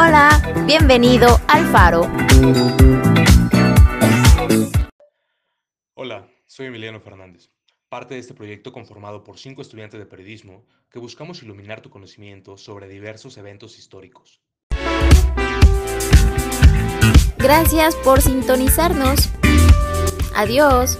Hola, Bienvenido al Faro. Hola, soy Emiliano Fernández, parte de este proyecto conformado por cinco estudiantes de periodismo que buscamos iluminar tu conocimiento sobre diversos eventos históricos. Gracias por sintonizarnos. Adiós.